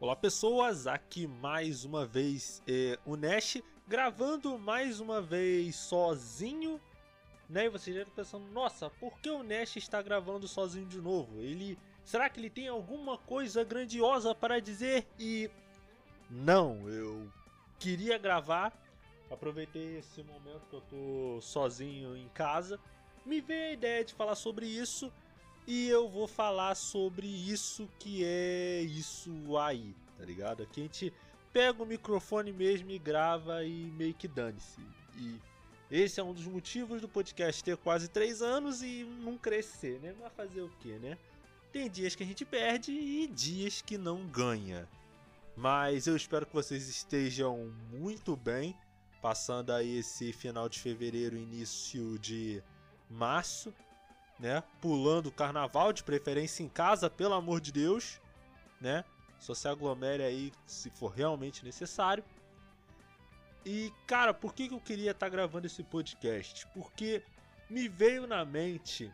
Olá pessoas, aqui mais uma vez é, o Nash gravando mais uma vez sozinho, né? E vocês já estão pensando, nossa, por que o Nash está gravando sozinho de novo? Ele, será que ele tem alguma coisa grandiosa para dizer? E não, eu queria gravar, aproveitei esse momento que eu tô sozinho em casa, me veio a ideia de falar sobre isso e eu vou falar sobre isso que é isso aí, tá ligado? Aqui a gente pega o microfone mesmo e grava e meio que dane-se. E esse é um dos motivos do podcast ter quase 3 anos e não crescer, né? Mas fazer o que, né? Tem dias que a gente perde e dias que não ganha. Mas eu espero que vocês estejam muito bem, passando aí esse final de fevereiro, início de março né? Pulando o carnaval, de preferência em casa, pelo amor de Deus, né? Só se aglomere aí se for realmente necessário. E, cara, por que eu queria estar tá gravando esse podcast? Porque me veio na mente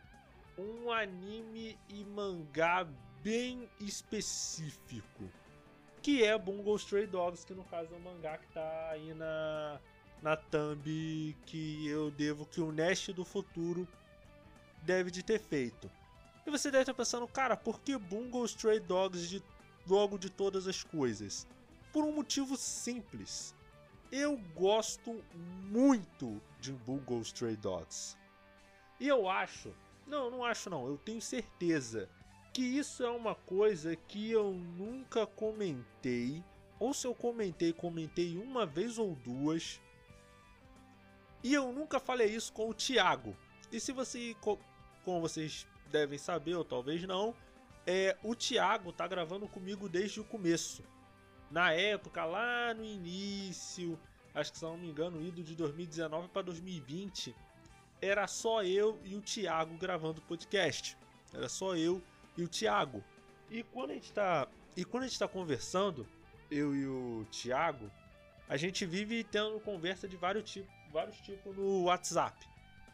um anime e mangá bem específico. Que é Bungo Stray Dogs, que no caso é um mangá que tá aí na, na thumb que eu devo que o Nest do futuro deve de ter feito. E você deve estar pensando, cara, por que Bungo Stray Dogs de, logo de todas as coisas? Por um motivo simples. Eu gosto muito de Bungo Stray Dogs. E eu acho, não, não acho não, eu tenho certeza que isso é uma coisa que eu nunca comentei, ou se eu comentei, comentei uma vez ou duas. E eu nunca falei isso com o Thiago. E se você como vocês devem saber, ou talvez não, é, o Thiago tá gravando comigo desde o começo. Na época, lá no início, acho que se não me engano, ido de 2019 para 2020, era só eu e o Thiago gravando podcast. Era só eu e o Thiago. E quando a gente tá, e quando a gente tá conversando, eu e o Thiago, a gente vive tendo conversa de vários tipos, vários tipos no WhatsApp,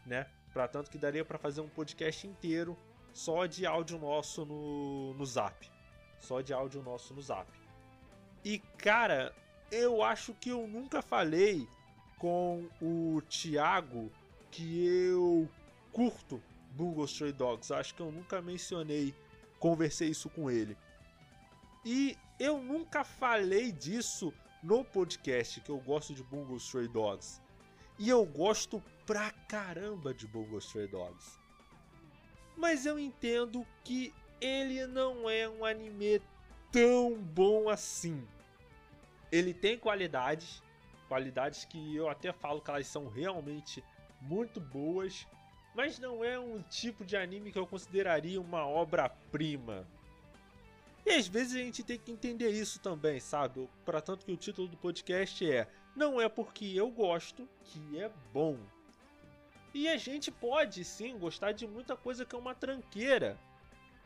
né? Para tanto que daria para fazer um podcast inteiro só de áudio nosso no, no Zap. Só de áudio nosso no Zap. E cara, eu acho que eu nunca falei com o Thiago que eu curto Bungo Stray Dogs. Acho que eu nunca mencionei, conversei isso com ele. E eu nunca falei disso no podcast que eu gosto de Bungo Stray Dogs. E eu gosto pra caramba de Bungo Stray Dogs. Mas eu entendo que ele não é um anime tão bom assim. Ele tem qualidades, qualidades que eu até falo que elas são realmente muito boas, mas não é um tipo de anime que eu consideraria uma obra-prima. E às vezes a gente tem que entender isso também, sabe? Para tanto que o título do podcast é Não é porque eu gosto que é bom. E a gente pode sim gostar de muita coisa que é uma tranqueira.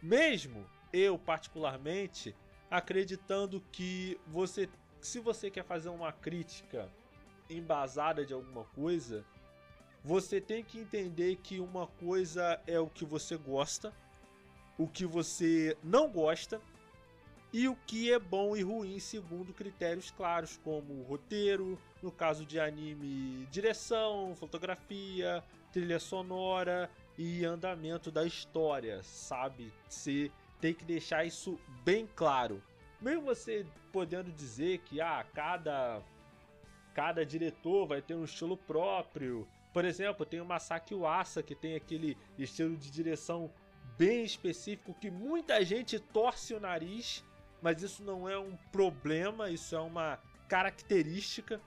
Mesmo eu, particularmente, acreditando que você, se você quer fazer uma crítica embasada de alguma coisa, você tem que entender que uma coisa é o que você gosta, o que você não gosta e o que é bom e ruim segundo critérios claros, como roteiro, no caso de anime, direção, fotografia, trilha sonora e andamento da história, sabe? Você tem que deixar isso bem claro. Mesmo você podendo dizer que ah, cada cada diretor vai ter um estilo próprio. Por exemplo, tem o Masaki Uasa que tem aquele estilo de direção bem específico que muita gente torce o nariz mas isso não é um problema, isso é uma característica.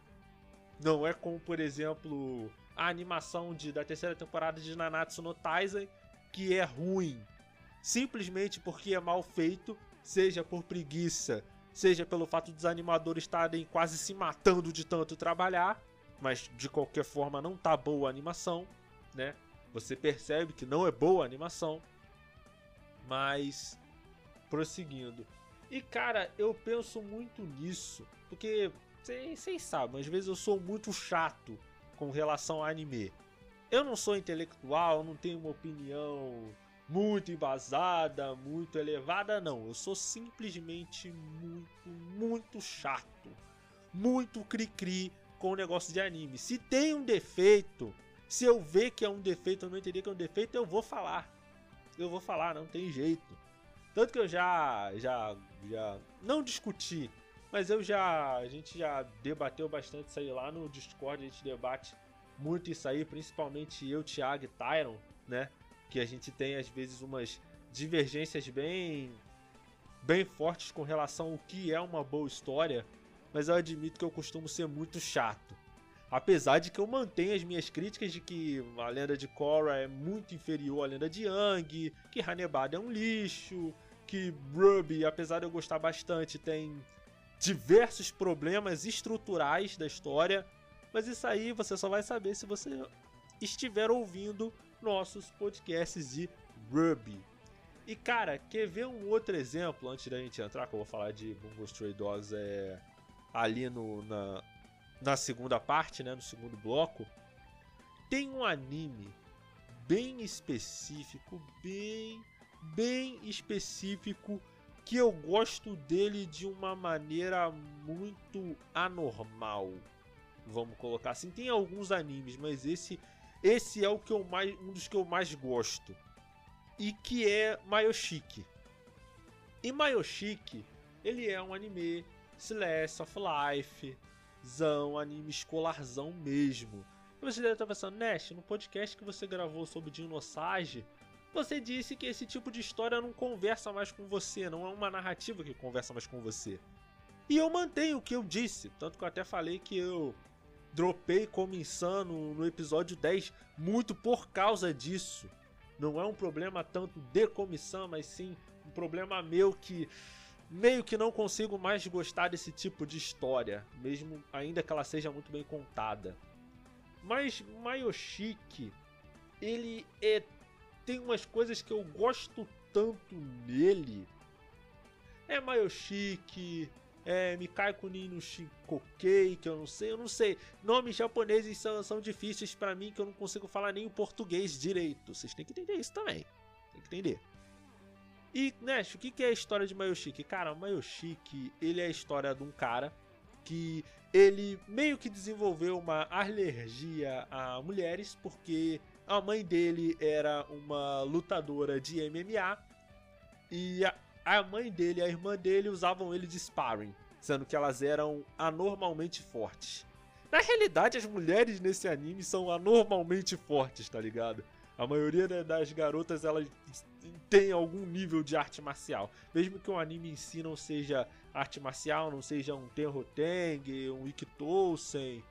Não é como, por exemplo, a animação de, da terceira temporada de Nanatsu no Taizai, que é ruim. Simplesmente porque é mal feito, seja por preguiça, seja pelo fato dos animadores estarem quase se matando de tanto trabalhar, mas de qualquer forma não tá boa a animação, né? Você percebe que não é boa a animação. Mas prosseguindo, e cara, eu penso muito nisso, porque vocês sabem, às vezes eu sou muito chato com relação a anime. Eu não sou intelectual, não tenho uma opinião muito embasada, muito elevada, não. Eu sou simplesmente muito, muito chato. Muito cri-cri com o negócio de anime. Se tem um defeito, se eu ver que é um defeito, eu não entender que é um defeito, eu vou falar. Eu vou falar, não tem jeito. Tanto que eu já, já, já não discuti, mas eu já, a gente já debateu bastante isso aí lá no Discord, a gente debate muito isso aí, principalmente eu, Thiago e Tyron, né? Que a gente tem às vezes umas divergências bem bem fortes com relação ao que é uma boa história, mas eu admito que eu costumo ser muito chato. Apesar de que eu mantenho as minhas críticas de que a lenda de Korra é muito inferior à lenda de Yang, que Hanebada é um lixo, que Ruby, apesar de eu gostar bastante, tem diversos problemas estruturais da história, mas isso aí você só vai saber se você estiver ouvindo nossos podcasts de Ruby. E cara, quer ver um outro exemplo antes da gente entrar, que eu vou falar de Bungo Stray Dogs é, ali no, na, na segunda parte, né, no segundo bloco. Tem um anime bem específico, bem, bem específico, que eu gosto dele de uma maneira muito anormal. Vamos colocar assim. Tem alguns animes, mas esse esse é o que eu mais um dos que eu mais gosto. E que é Mayoshiki. E Mayoshiki, ele é um anime slice of life, zão, anime escolarzão mesmo. E você deve estar pensando, Nash, no podcast que você gravou sobre Dinosage, você disse que esse tipo de história não conversa mais com você, não é uma narrativa que conversa mais com você. E eu mantenho o que eu disse, tanto que eu até falei que eu dropei como insano no episódio 10 muito por causa disso. Não é um problema tanto de comissão, mas sim um problema meu que meio que não consigo mais gostar desse tipo de história, mesmo ainda que ela seja muito bem contada. Mas Mayoshiki, ele é tem umas coisas que eu gosto tanto nele. É Mayoshiki, é Mikai Kunin no Shinkokei, que eu não sei, eu não sei. Nomes japoneses são, são difíceis para mim que eu não consigo falar nem o português direito. Vocês têm que entender isso também. Tem que entender. E, Nash, o que é a história de Mayoshiki? Cara, o Mayoshiki, ele é a história de um cara que ele meio que desenvolveu uma alergia a mulheres porque a mãe dele era uma lutadora de MMA e a, a mãe dele e a irmã dele usavam ele de sparring, sendo que elas eram anormalmente fortes. Na realidade, as mulheres nesse anime são anormalmente fortes, tá ligado? A maioria das garotas elas tem algum nível de arte marcial, mesmo que o anime em si não seja arte marcial, não seja um Tenroteng, um Ikitosen,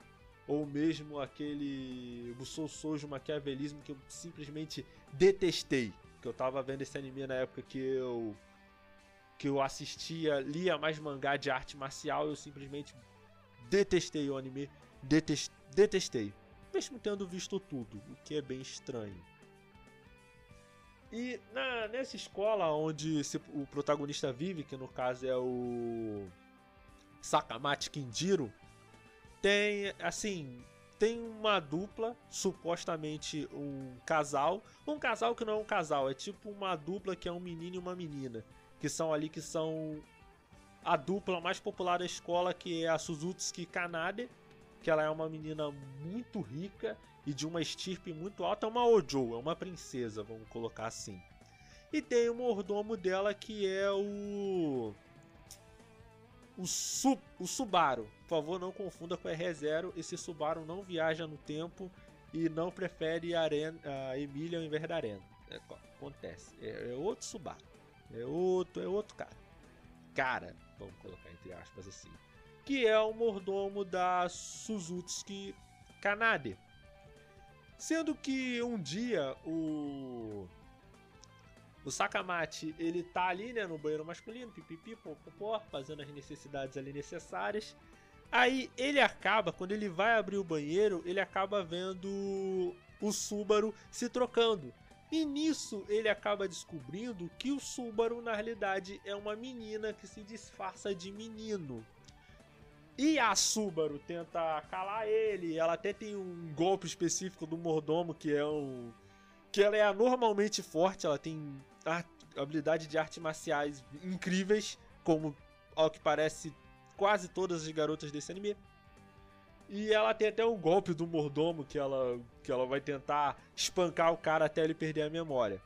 ou mesmo aquele Musou Sojo Maquiavelismo que eu simplesmente detestei. Que eu tava vendo esse anime na época que eu que eu assistia, lia mais mangá de arte marcial, eu simplesmente detestei o anime, detest, detestei. Mesmo tendo visto tudo, o que é bem estranho. E na, nessa escola onde o protagonista vive, que no caso é o Sakamatsu Kinjiro, tem, assim, tem uma dupla, supostamente um casal. Um casal que não é um casal, é tipo uma dupla que é um menino e uma menina. Que são ali, que são a dupla mais popular da escola, que é a Suzutsuki Kanade. Que ela é uma menina muito rica e de uma estirpe muito alta. É uma Ojo, é uma princesa, vamos colocar assim. E tem o mordomo dela que é o o, Su, o Subaru. Por favor, não confunda com R0. Esse Subaru não viaja no tempo e não prefere a, Arena, a Emília ao invés da Arena. É, acontece. É, é, outro Subaru. É outro, é outro cara. Cara, vamos colocar entre aspas assim. Que é o mordomo da Suzuki Kanade. Sendo que um dia o o Sakamate, ele tá ali, né, no banheiro masculino, pipipi, popopó, fazendo as necessidades ali necessárias. Aí ele acaba, quando ele vai abrir o banheiro, ele acaba vendo o Subaru se trocando. E nisso ele acaba descobrindo que o Subaru na realidade é uma menina que se disfarça de menino. E a Subaru tenta calar ele, ela até tem um golpe específico do mordomo que é um que ela é anormalmente forte, ela tem habilidade de artes marciais incríveis, como ao que parece quase todas as garotas desse anime. E ela tem até um golpe do mordomo que ela, que ela vai tentar espancar o cara até ele perder a memória.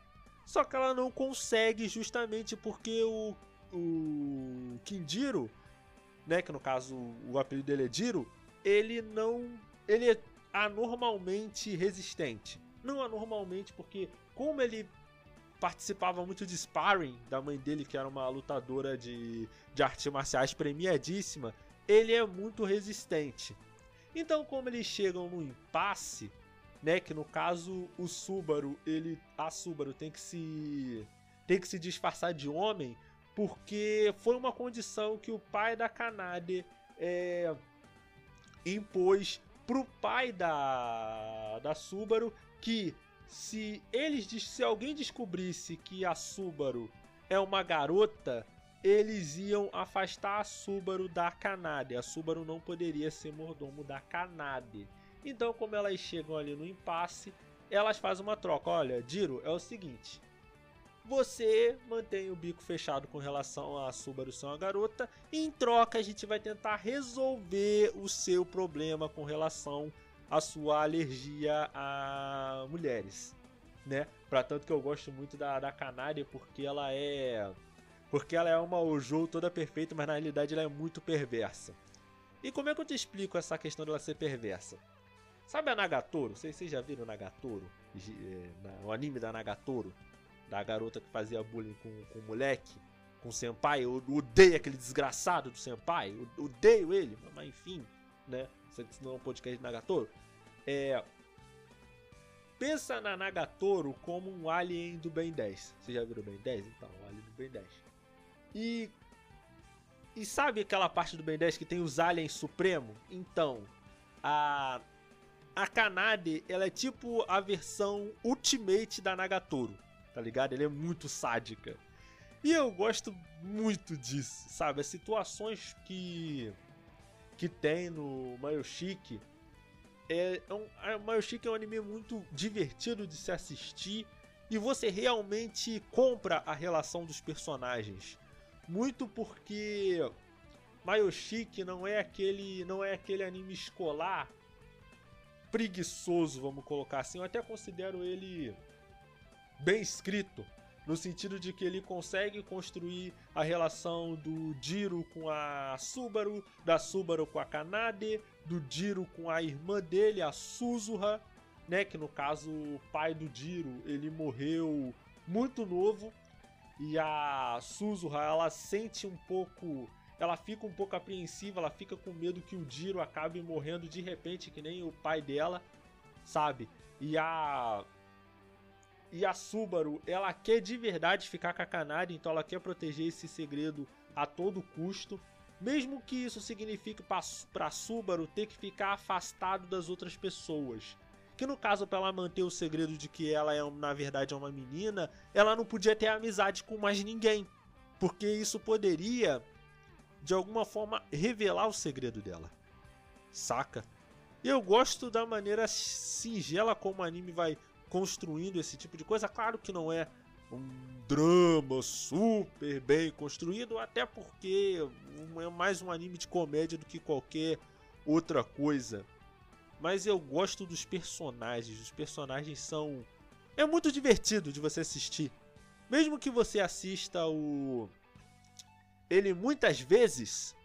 Só que ela não consegue justamente porque o, o Kindiro, né, que no caso o apelido dele é Diro, ele não. ele é anormalmente resistente. Não anormalmente, porque como ele participava muito de sparring da mãe dele, que era uma lutadora de, de artes marciais premiadíssima, ele é muito resistente. Então, como eles chegam no impasse, né, que no caso o Subaru, ele a Subaru tem que se tem que se disfarçar de homem, porque foi uma condição que o pai da Kanade é, impôs pro pai da da Subaru que se eles se alguém descobrisse que a Subaru é uma garota, eles iam afastar a Subaru da Kanade. A Subaru não poderia ser mordomo da Kanade. Então, como elas chegam ali no impasse, elas fazem uma troca. Olha, Diro, é o seguinte: você mantém o bico fechado com relação a Subaru ser uma garota, e em troca a gente vai tentar resolver o seu problema com relação a sua alergia a mulheres, né? Para tanto que eu gosto muito da, da Canária porque ela é porque ela é uma Ojo toda perfeita, mas na realidade ela é muito perversa. E como é que eu te explico essa questão dela ser perversa? Sabe a Nagatoro? Vocês, vocês já viram Nagatoro? É, o anime da Nagatoro? Da garota que fazia bullying com, com o moleque? Com o senpai? Eu odeio aquele desgraçado do senpai. Eu odeio ele. Mas enfim, né? Isso não é um podcast de Nagatoro. É, pensa na Nagatoro como um alien do Ben 10. Você já viu o Ben 10? Então, o alien do Ben 10. E. E sabe aquela parte do Ben 10 que tem os aliens supremo? Então, a. A Kanade, ela é tipo a versão Ultimate da Nagatoro, tá ligado? Ela é muito sádica. E eu gosto muito disso, sabe? As situações que que tem no Mayoshiki. É, é um, a Mayoshiki é um anime muito divertido de se assistir e você realmente compra a relação dos personagens. Muito porque Mayoshiki não é aquele não é aquele anime escolar preguiçoso, vamos colocar assim. Eu até considero ele bem escrito no sentido de que ele consegue construir a relação do Jiro com a Subaru, da Subaru com a Kanade, do Jiro com a irmã dele, a Suzuha, né, que no caso o pai do Jiro, ele morreu muito novo e a Suzuha, ela sente um pouco, ela fica um pouco apreensiva, ela fica com medo que o Jiro acabe morrendo de repente, que nem o pai dela, sabe? E a e a Subaru, ela quer de verdade ficar com a Kanade, então ela quer proteger esse segredo a todo custo. Mesmo que isso signifique para Subaru ter que ficar afastado das outras pessoas. Que no caso, para ela manter o segredo de que ela é na verdade é uma menina, ela não podia ter amizade com mais ninguém. Porque isso poderia, de alguma forma, revelar o segredo dela. Saca? Eu gosto da maneira singela como o anime vai construindo esse tipo de coisa. Claro que não é um drama super bem construído, até porque é mais um anime de comédia do que qualquer outra coisa. Mas eu gosto dos personagens. Os personagens são. É muito divertido de você assistir. Mesmo que você assista o. Ele muitas vezes.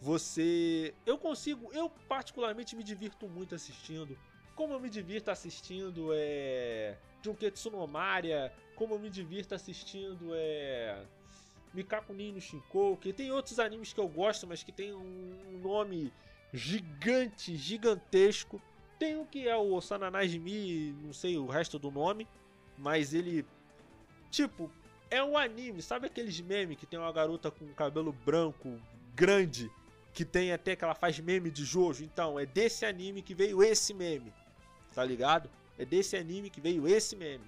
Você. Eu consigo. Eu, particularmente, me divirto muito assistindo como eu me divirto assistindo é Junketsu no Maria, como eu me divirto assistindo é Mikaku Nino que tem outros animes que eu gosto, mas que tem um nome gigante, gigantesco. Tem o que é o Sananajimi, não sei o resto do nome, mas ele tipo, é um anime, sabe aqueles memes que tem uma garota com cabelo branco grande que tem até que ela faz meme de Jojo? Então, é desse anime que veio esse meme tá ligado? É desse anime que veio esse meme.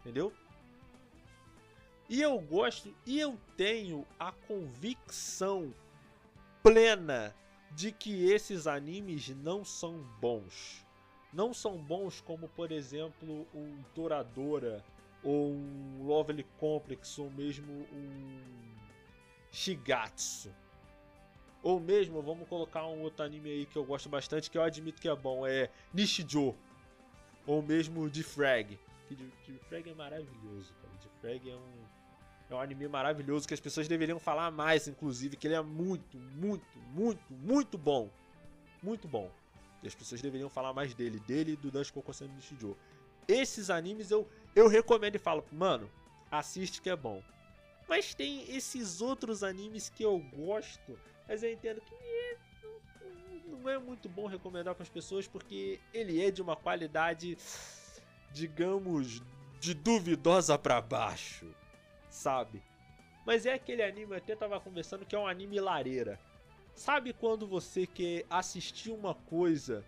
Entendeu? E eu gosto e eu tenho a convicção plena de que esses animes não são bons. não são bons como, por exemplo, um Toradora ou um Lovely Complex ou mesmo um Shigatsu. Ou mesmo, vamos colocar um outro anime aí que eu gosto bastante, que eu admito que é bom, é Nishijo. Ou mesmo The Frag. The Frag é maravilhoso, cara. The Frag é um, é um anime maravilhoso que as pessoas deveriam falar mais, inclusive, que ele é muito, muito, muito, muito bom. Muito bom. E as pessoas deveriam falar mais dele, dele e do Dance Kokosen Nishijo. Esses animes eu, eu recomendo e falo, mano, assiste que é bom. Mas tem esses outros animes que eu gosto, mas eu entendo que não é muito bom recomendar para as pessoas porque ele é de uma qualidade, digamos, de duvidosa para baixo, sabe? Mas é aquele anime, eu até tava conversando que é um anime lareira. Sabe quando você quer assistir uma coisa,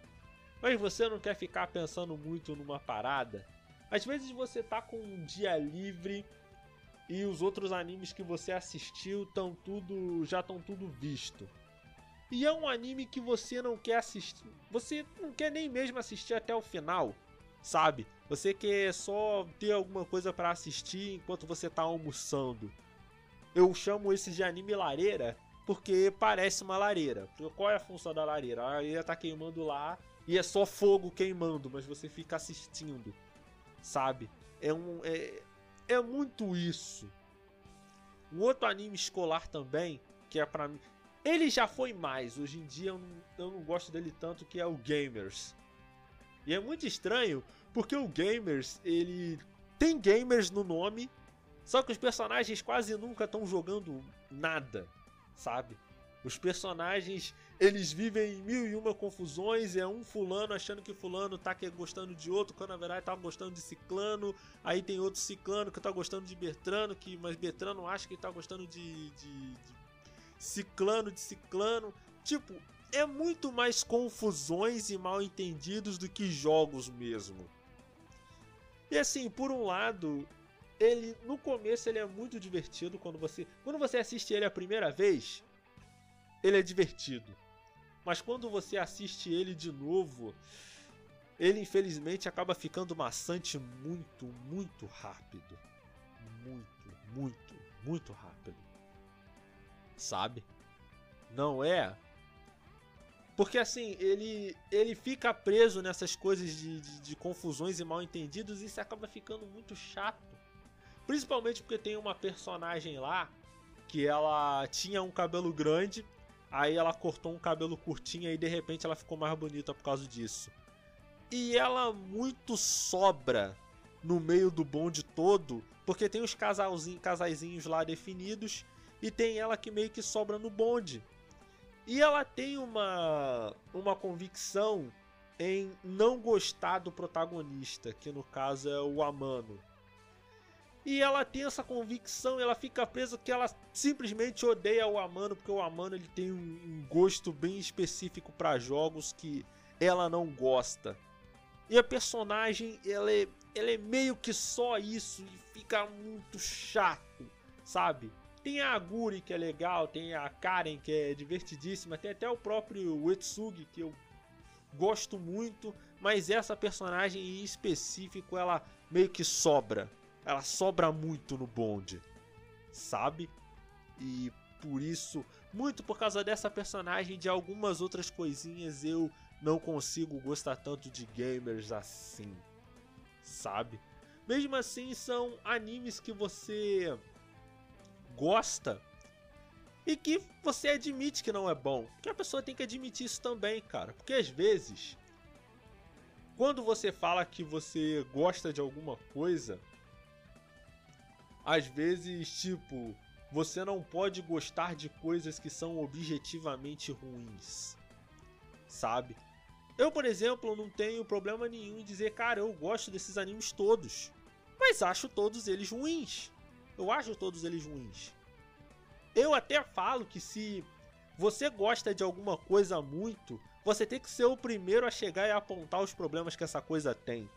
mas você não quer ficar pensando muito numa parada? Às vezes você tá com um dia livre e os outros animes que você assistiu estão tudo já estão tudo visto. E é um anime que você não quer assistir, você não quer nem mesmo assistir até o final, sabe? Você quer só ter alguma coisa para assistir enquanto você tá almoçando. Eu chamo esse de anime lareira porque parece uma lareira. Qual é a função da lareira? A lareira tá queimando lá e é só fogo queimando, mas você fica assistindo, sabe? É um é, é muito isso. Um outro anime escolar também, que é para mim, ele já foi mais. Hoje em dia eu não, eu não gosto dele tanto, que é o Gamers. E é muito estranho, porque o Gamers, ele tem gamers no nome, só que os personagens quase nunca estão jogando nada sabe? Os personagens, eles vivem em mil e uma confusões, é um fulano achando que fulano tá gostando de outro, quando na verdade tá gostando de ciclano, aí tem outro ciclano que tá gostando de Bertrano, que mas Bertrano acha que tá gostando de, de, de ciclano de ciclano. Tipo, é muito mais confusões e mal entendidos do que jogos mesmo. E assim, por um lado, ele no começo ele é muito divertido quando você quando você assiste ele a primeira vez, ele é divertido. Mas quando você assiste ele de novo, ele infelizmente acaba ficando maçante muito, muito rápido. Muito, muito, muito rápido. Sabe? Não é? Porque assim, ele, ele fica preso nessas coisas de, de, de confusões e mal entendidos e isso acaba ficando muito chato. Principalmente porque tem uma personagem lá que ela tinha um cabelo grande, aí ela cortou um cabelo curtinho e de repente ela ficou mais bonita por causa disso. E ela muito sobra no meio do bonde todo, porque tem os casalzinhos, casaizinhos lá definidos e tem ela que meio que sobra no bonde. E ela tem uma uma convicção em não gostar do protagonista, que no caso é o Amano. E ela tem essa convicção, ela fica presa que ela simplesmente odeia o Amano, porque o Amano ele tem um gosto bem específico para jogos que ela não gosta. E a personagem, ela é, ela é meio que só isso e fica muito chato, sabe? Tem a Aguri que é legal, tem a Karen que é divertidíssima, tem até o próprio Uetsugi que eu gosto muito, mas essa personagem em específico ela meio que sobra ela sobra muito no bonde, sabe? E por isso, muito por causa dessa personagem de algumas outras coisinhas, eu não consigo gostar tanto de gamers assim, sabe? Mesmo assim, são animes que você gosta e que você admite que não é bom. Que a pessoa tem que admitir isso também, cara. Porque às vezes, quando você fala que você gosta de alguma coisa, às vezes, tipo, você não pode gostar de coisas que são objetivamente ruins. Sabe? Eu, por exemplo, não tenho problema nenhum em dizer, cara, eu gosto desses animes todos. Mas acho todos eles ruins. Eu acho todos eles ruins. Eu até falo que se você gosta de alguma coisa muito, você tem que ser o primeiro a chegar e apontar os problemas que essa coisa tem.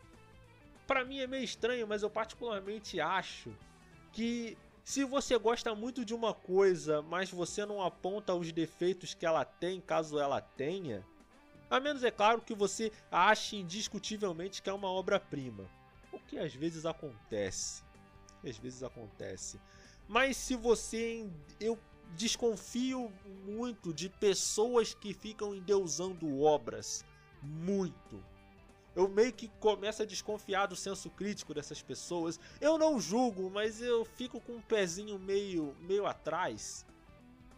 Para mim é meio estranho, mas eu particularmente acho que se você gosta muito de uma coisa, mas você não aponta os defeitos que ela tem, caso ela tenha, A menos, é claro, que você ache indiscutivelmente que é uma obra-prima. O que às vezes acontece. Às vezes acontece. Mas se você. Eu desconfio muito de pessoas que ficam endeusando obras. Muito. Eu meio que começo a desconfiar do senso crítico dessas pessoas. Eu não julgo, mas eu fico com um pezinho meio, meio atrás.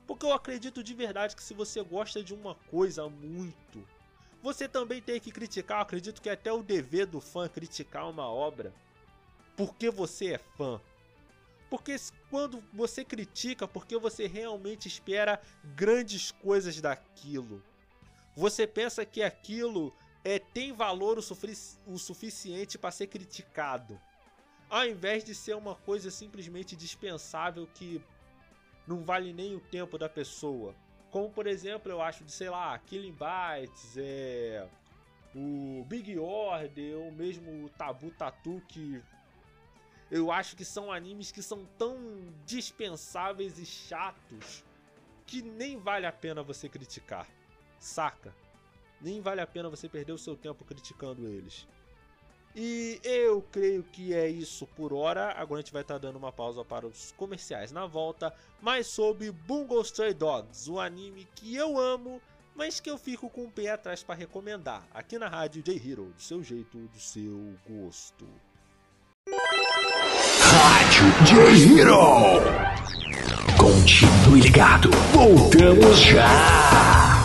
Porque eu acredito de verdade que se você gosta de uma coisa muito, você também tem que criticar. Eu acredito que é até o dever do fã criticar uma obra. Porque você é fã. Porque quando você critica, porque você realmente espera grandes coisas daquilo. Você pensa que aquilo é, tem valor o, o suficiente para ser criticado. Ao invés de ser uma coisa simplesmente dispensável que não vale nem o tempo da pessoa. Como por exemplo, eu acho de, sei lá, Killing Bites, é, o Big Order, ou mesmo o Tabu Tatu que eu acho que são animes que são tão dispensáveis e chatos que nem vale a pena você criticar. Saca? Nem vale a pena você perder o seu tempo criticando eles. E eu creio que é isso por hora. Agora a gente vai estar tá dando uma pausa para os comerciais na volta. Mais sobre Bungo Stray Dogs, o anime que eu amo, mas que eu fico com o pé atrás para recomendar. Aqui na rádio J-Hero, do seu jeito, do seu gosto. Rádio J-Hero. Continue ligado. Voltamos já.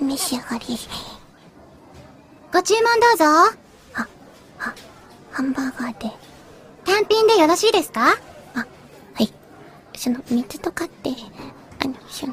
召し上がり。ご注文どうぞ。は、は、ハンバーガーで。単品でよろしいですか？あ、はい。その、水とかって、あの、その、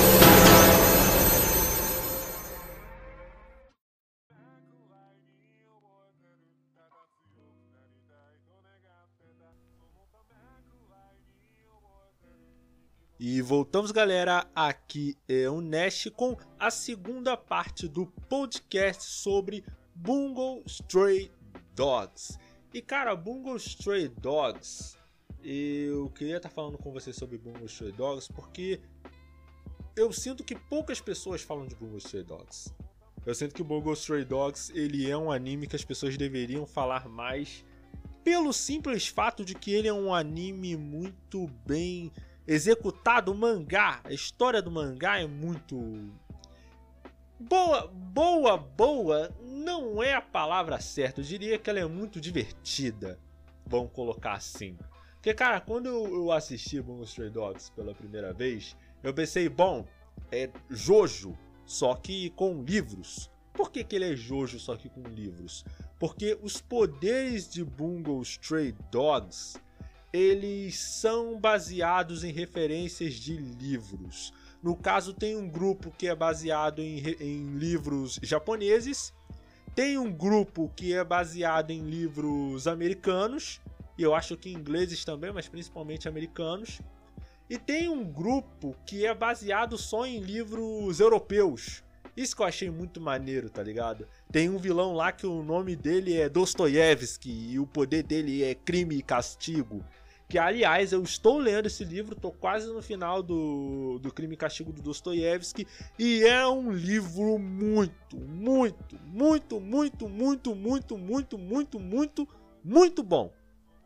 voltamos, galera. Aqui é o Nash com a segunda parte do podcast sobre Bungo Stray Dogs. E cara, Bungo Stray Dogs, eu queria estar falando com vocês sobre Bungo Stray Dogs porque eu sinto que poucas pessoas falam de Bungo Stray Dogs. Eu sinto que Bungo Stray Dogs ele é um anime que as pessoas deveriam falar mais pelo simples fato de que ele é um anime muito bem executado, o mangá, a história do mangá é muito boa, boa, boa, não é a palavra certa. Eu diria que ela é muito divertida. Vamos colocar assim. Porque, cara, quando eu assisti Bungo Stray Dogs pela primeira vez, eu pensei, bom, é Jojo, só que com livros. Por que, que ele é Jojo, só que com livros? Porque os poderes de Bungo Stray Dogs eles são baseados em referências de livros. No caso, tem um grupo que é baseado em, em livros japoneses, tem um grupo que é baseado em livros americanos, e eu acho que ingleses também, mas principalmente americanos. E tem um grupo que é baseado só em livros europeus. Isso que eu achei muito maneiro, tá ligado? Tem um vilão lá que o nome dele é Dostoiévski e o poder dele é crime e castigo. Que, aliás, eu estou lendo esse livro, tô quase no final do, do Crime e Castigo do Dostoiévski. E é um livro muito, muito, muito, muito, muito, muito, muito, muito, muito, muito bom.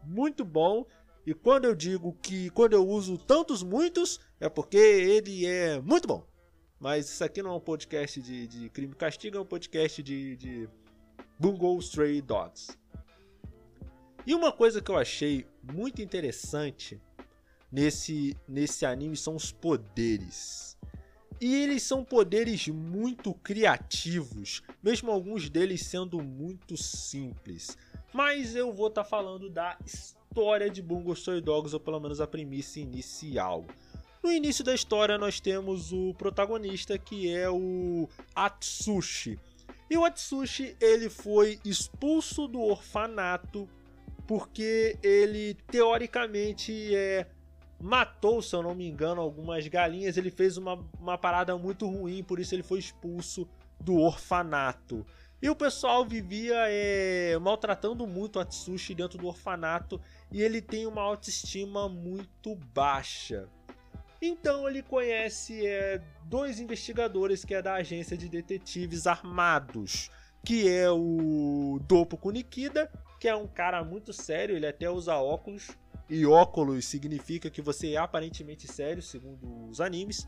Muito bom. E quando eu digo que quando eu uso tantos muitos, é porque ele é muito bom. Mas isso aqui não é um podcast de, de crime e castigo, é um podcast de, de Bungo Stray Dogs. E uma coisa que eu achei muito interessante nesse, nesse anime são os poderes. E eles são poderes muito criativos, mesmo alguns deles sendo muito simples. Mas eu vou estar tá falando da história de Bungo Stray Dogs, ou pelo menos a premissa inicial. No início da história nós temos o protagonista que é o Atsushi. E o Atsushi ele foi expulso do orfanato porque ele teoricamente é, matou, se eu não me engano, algumas galinhas. Ele fez uma, uma parada muito ruim, por isso ele foi expulso do orfanato. E o pessoal vivia é, maltratando muito o Atsushi dentro do orfanato e ele tem uma autoestima muito baixa. Então ele conhece é, dois investigadores que é da agência de detetives armados, que é o Dopo Kunikida, que é um cara muito sério, ele até usa óculos, e óculos significa que você é aparentemente sério, segundo os animes.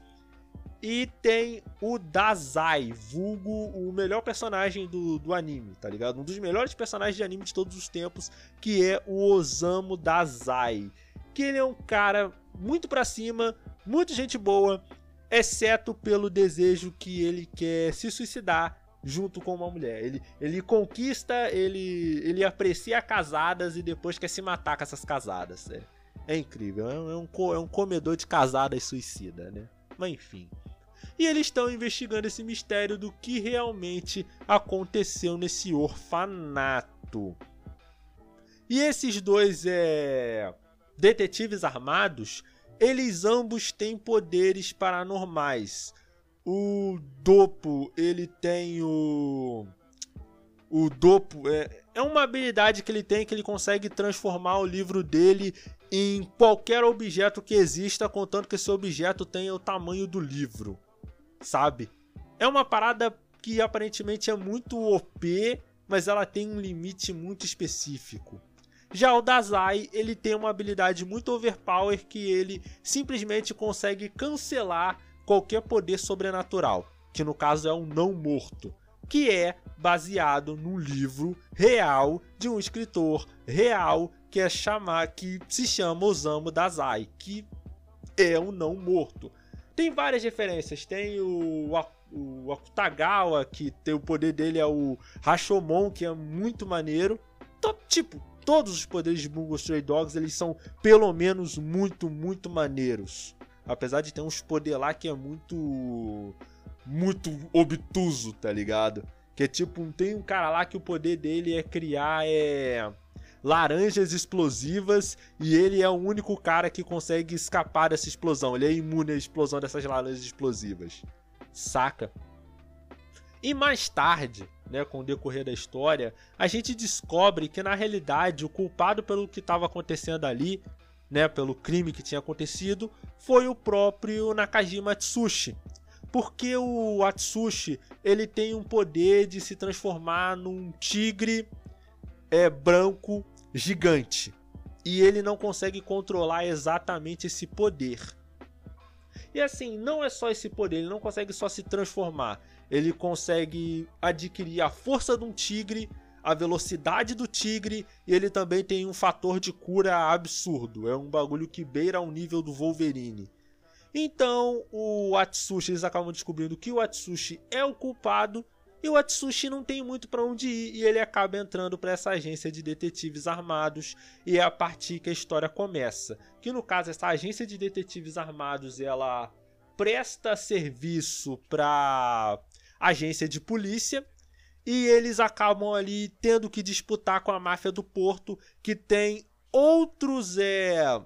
E tem o Dazai, vulgo o melhor personagem do, do anime, tá ligado? Um dos melhores personagens de anime de todos os tempos, que é o Osamu Dazai. Que ele é um cara muito pra cima, muito gente boa, exceto pelo desejo que ele quer se suicidar junto com uma mulher. Ele, ele conquista, ele, ele aprecia casadas e depois quer se matar com essas casadas. É, é incrível, é um, é é um comedor de casadas suicida, né? Mas enfim. E eles estão investigando esse mistério do que realmente aconteceu nesse orfanato. E esses dois é, detetives armados eles ambos têm poderes paranormais. O Dopo, ele tem o. O Dopo é, é uma habilidade que ele tem que ele consegue transformar o livro dele em qualquer objeto que exista, contando que esse objeto tenha o tamanho do livro. Sabe? É uma parada que aparentemente é muito OP, mas ela tem um limite muito específico. Já o Dazai, ele tem uma habilidade muito overpower que ele simplesmente consegue cancelar qualquer poder sobrenatural, que no caso é um não morto, que é baseado num livro real de um escritor real que é chamar que se chama Osamu Dazai, que é um não morto. Tem várias referências, tem o o Akutagawa, que tem o poder dele é o Rashomon, que é muito maneiro. Então, tipo, todos os poderes de Bungo Stray Dogs eles são pelo menos muito, muito maneiros. Apesar de ter uns poder lá que é muito muito obtuso, tá ligado? Que é tipo, tem um cara lá que o poder dele é criar é laranjas explosivas e ele é o único cara que consegue escapar dessa explosão. Ele é imune à explosão dessas laranjas explosivas. Saca? E mais tarde, né, com o decorrer da história, a gente descobre que na realidade o culpado pelo que estava acontecendo ali, né, pelo crime que tinha acontecido, foi o próprio Nakajima Atsushi. Porque o Atsushi, ele tem um poder de se transformar num tigre é branco gigante. E ele não consegue controlar exatamente esse poder. E assim, não é só esse poder, ele não consegue só se transformar ele consegue adquirir a força de um tigre, a velocidade do tigre e ele também tem um fator de cura absurdo. É um bagulho que beira o nível do Wolverine. Então o Atsushi, eles acabam descobrindo que o Atsushi é o culpado e o Atsushi não tem muito para onde ir e ele acaba entrando para essa agência de detetives armados e é a partir que a história começa. Que no caso essa agência de detetives armados ela presta serviço para agência de polícia e eles acabam ali tendo que disputar com a máfia do Porto, que tem outros é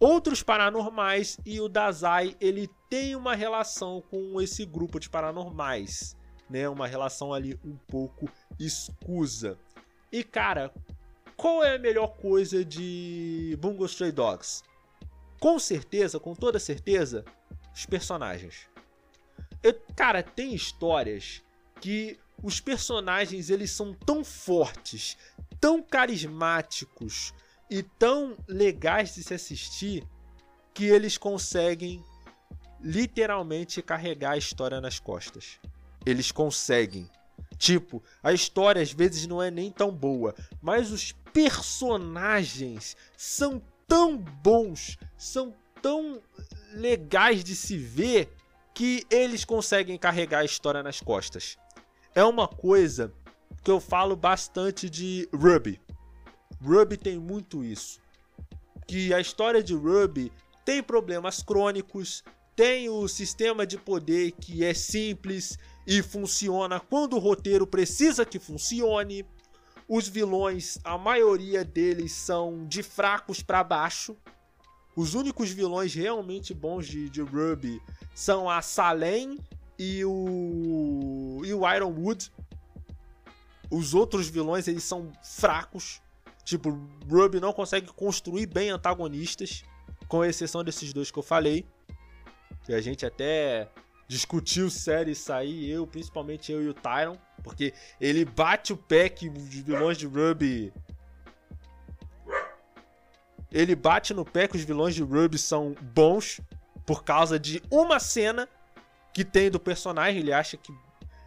outros paranormais e o Dazai ele tem uma relação com esse grupo de paranormais, né? Uma relação ali um pouco escusa. E cara, qual é a melhor coisa de Bungo Stray Dogs? Com certeza, com toda certeza, os personagens. Eu, cara, tem histórias que os personagens eles são tão fortes, tão carismáticos, e tão legais de se assistir que eles conseguem literalmente carregar a história nas costas. Eles conseguem. Tipo, a história às vezes não é nem tão boa, mas os personagens são tão bons, são tão legais de se ver que eles conseguem carregar a história nas costas. É uma coisa que eu falo bastante de Ruby. Ruby tem muito isso. Que a história de Ruby tem problemas crônicos, tem o sistema de poder que é simples e funciona quando o roteiro precisa que funcione. Os vilões, a maioria deles são de fracos para baixo. Os únicos vilões realmente bons de, de Ruby são a Salem e o e o Ironwood. Os outros vilões eles são fracos. Tipo, Ruby não consegue construir bem antagonistas, com exceção desses dois que eu falei. E a gente até discutiu série sair, eu, principalmente eu e o Tyron, porque ele bate o pé que os vilões de Ruby. Ele bate no pé que os vilões de Ruby são bons por causa de uma cena que tem do personagem. Ele acha que.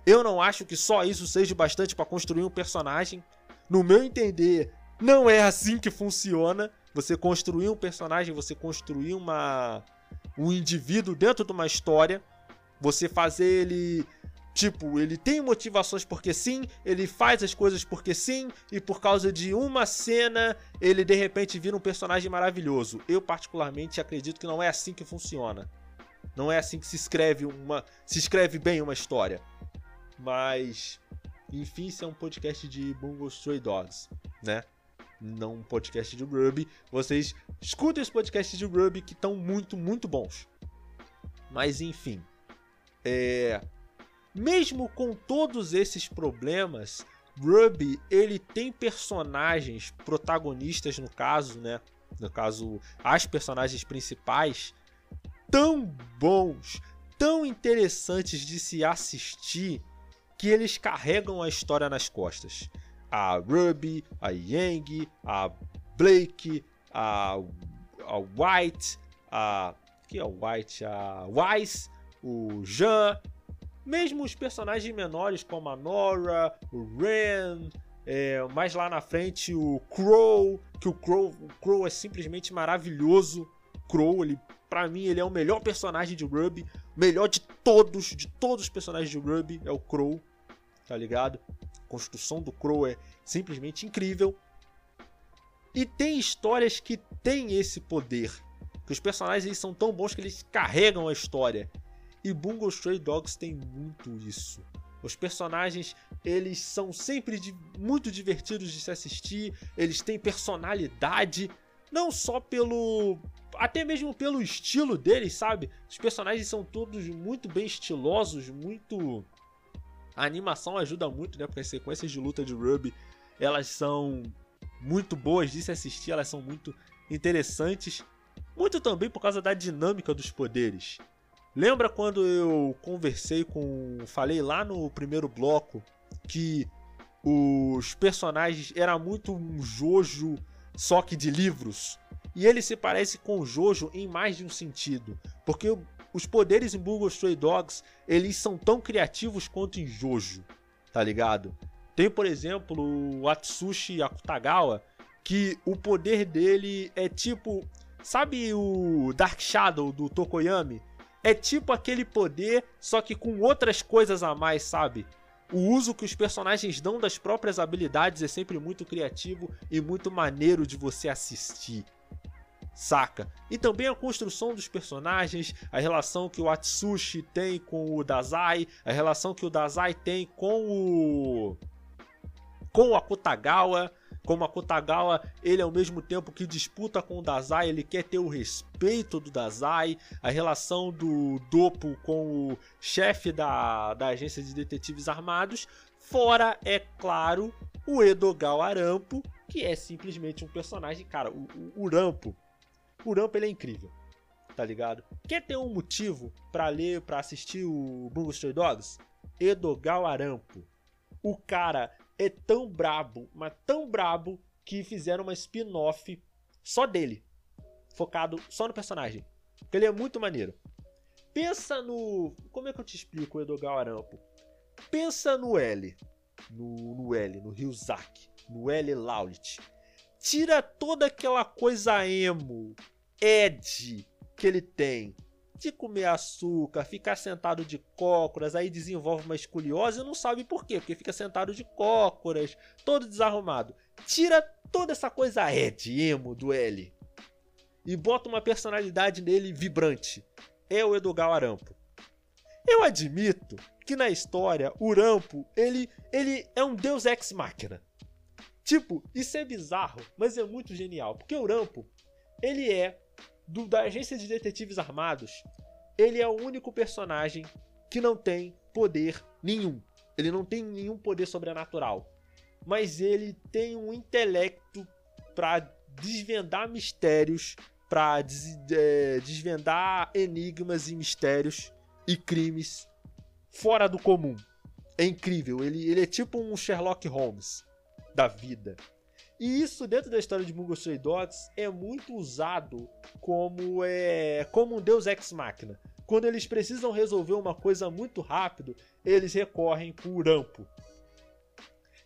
Eu não acho que só isso seja bastante para construir um personagem. No meu entender, não é assim que funciona. Você construir um personagem, você construir uma um indivíduo dentro de uma história, você fazer ele Tipo, ele tem motivações porque sim, ele faz as coisas porque sim, e por causa de uma cena, ele de repente vira um personagem maravilhoso. Eu, particularmente, acredito que não é assim que funciona. Não é assim que se escreve uma. se escreve bem uma história. Mas. Enfim, isso é um podcast de Bungo Stray Dogs, né? não um podcast de Ruby. Vocês escutem os podcasts de Ruby que estão muito, muito bons. Mas enfim, é... mesmo com todos esses problemas, Ruby ele tem personagens protagonistas no caso, né? No caso, as personagens principais tão bons, tão interessantes de se assistir que eles carregam a história nas costas a Ruby, a Yang, a Blake, a, a White, a. que é o White? A Wise, o Jean, mesmo os personagens menores como a Nora, o Ren, é, mais lá na frente o Crow, que o Crow, o Crow é simplesmente maravilhoso. Crow, ele, pra mim, ele é o melhor personagem de Ruby, melhor de todos, de todos os personagens de Ruby é o Crow, tá ligado? A construção do Crow é simplesmente incrível. E tem histórias que têm esse poder. Que os personagens eles são tão bons que eles carregam a história. E Bungo Stray Dogs tem muito isso. Os personagens, eles são sempre de, muito divertidos de se assistir, eles têm personalidade, não só pelo até mesmo pelo estilo deles, sabe? Os personagens são todos muito bem estilosos, muito a animação ajuda muito, né? Porque as sequências de luta de Ruby, elas são muito boas de se assistir, elas são muito interessantes. Muito também por causa da dinâmica dos poderes. Lembra quando eu conversei com. Falei lá no primeiro bloco que os personagens era muito um Jojo só que de livros? E ele se parece com o Jojo em mais de um sentido. Porque os poderes em Bungo Stray Dogs, eles são tão criativos quanto em Jojo, tá ligado? Tem, por exemplo, o Atsushi Akutagawa, que o poder dele é tipo, sabe o Dark Shadow do Tokoyami? É tipo aquele poder, só que com outras coisas a mais, sabe? O uso que os personagens dão das próprias habilidades é sempre muito criativo e muito maneiro de você assistir saca? E também a construção dos personagens, a relação que o Atsushi tem com o Dazai, a relação que o Dazai tem com o com o Akutagawa, Como a Kotagawa, ele ao mesmo tempo que disputa com o Dazai, ele quer ter o respeito do Dazai, a relação do Dopo com o chefe da, da agência de detetives armados, fora, é claro, o Edogal Arampo, que é simplesmente um personagem, cara, o, o, o Rampo, o Rampo ele é incrível, tá ligado? Quer ter um motivo para ler, para assistir o Bungo Stray Dogs? Edogal Arampo. O cara é tão brabo, mas tão brabo que fizeram uma spin-off só dele, focado só no personagem. Porque ele é muito maneiro. Pensa no. Como é que eu te explico o Edogal Arampo? Pensa no L. No, no L, no Ryuzaki. No L Laulit. Tira toda aquela coisa emo, Ed que ele tem de comer açúcar, ficar sentado de cócoras, aí desenvolve uma escoliose e não sabe por quê, porque fica sentado de cócoras, todo desarrumado. Tira toda essa coisa Ed, emo do L e bota uma personalidade nele vibrante. É o Edogal Arampo. Eu admito que na história o Rampo, ele, ele é um deus ex machina. Tipo, isso é bizarro, mas é muito genial, porque o Rampo, ele é do, da agência de detetives armados, ele é o único personagem que não tem poder nenhum. Ele não tem nenhum poder sobrenatural. Mas ele tem um intelecto para desvendar mistérios, para des, é, desvendar enigmas e mistérios e crimes fora do comum. É incrível. Ele, ele é tipo um Sherlock Holmes da vida. E isso dentro da história de Bungo Stray Dogs é muito usado como é como um deus ex machina. Quando eles precisam resolver uma coisa muito rápido, eles recorrem para o Rampo.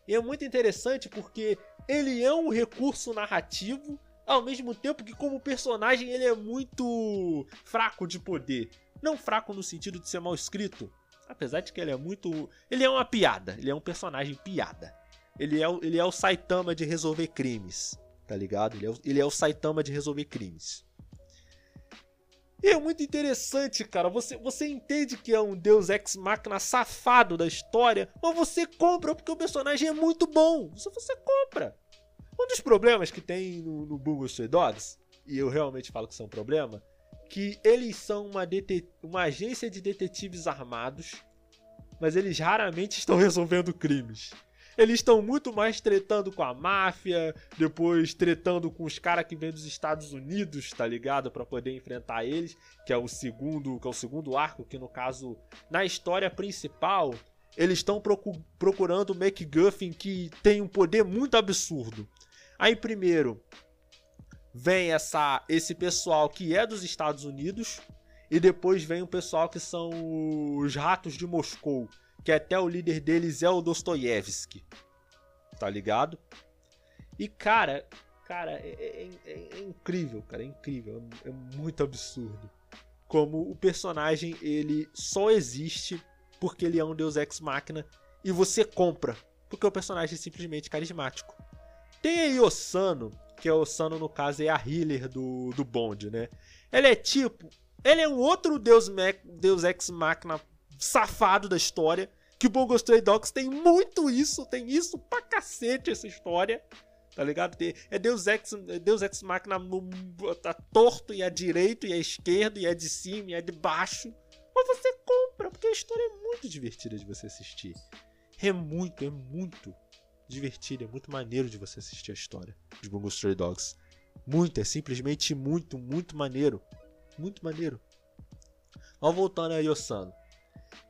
E é muito interessante porque ele é um recurso narrativo, ao mesmo tempo que como personagem ele é muito fraco de poder. Não fraco no sentido de ser mal escrito, apesar de que ele é muito, ele é uma piada, ele é um personagem piada. Ele é, o, ele é o Saitama de resolver crimes, tá ligado? Ele é, o, ele é o Saitama de resolver crimes. E é muito interessante, cara. Você, você entende que é um deus ex-máquina safado da história, mas você compra porque o personagem é muito bom. Você, você compra. Um dos problemas que tem no, no Google Stray e eu realmente falo que isso é um problema, que eles são uma, uma agência de detetives armados, mas eles raramente estão resolvendo crimes. Eles estão muito mais tretando com a máfia, depois tretando com os caras que vêm dos Estados Unidos, tá ligado? para poder enfrentar eles, que é o segundo, que é o segundo arco, que no caso, na história principal, eles estão procurando o MacGuffin que tem um poder muito absurdo. Aí primeiro vem essa esse pessoal que é dos Estados Unidos e depois vem o pessoal que são os ratos de Moscou, que até o líder deles é o Dostoiévski. Tá ligado? E cara, cara, é, é, é, é incrível, cara, é incrível, é, é muito absurdo. Como o personagem ele só existe porque ele é um deus ex machina e você compra, porque o personagem é simplesmente carismático. Tem aí Osano, que é Osano no caso é a healer do, do Bond, né? Ele é tipo, ele é um outro deus, deus ex machina safado da história. Que o Bongo Stray Dogs tem muito isso, tem isso pra cacete essa história. Tá ligado? É Deus Ex, é Deus Ex Machina tá torto e é direito e é esquerdo e é de cima e é de baixo. Mas você compra, porque a história é muito divertida de você assistir. É muito, é muito divertido, é muito maneiro de você assistir a história de Bungo Stray Dogs. Muito, é simplesmente muito, muito maneiro. Muito maneiro. Vamos voltando a Yosano.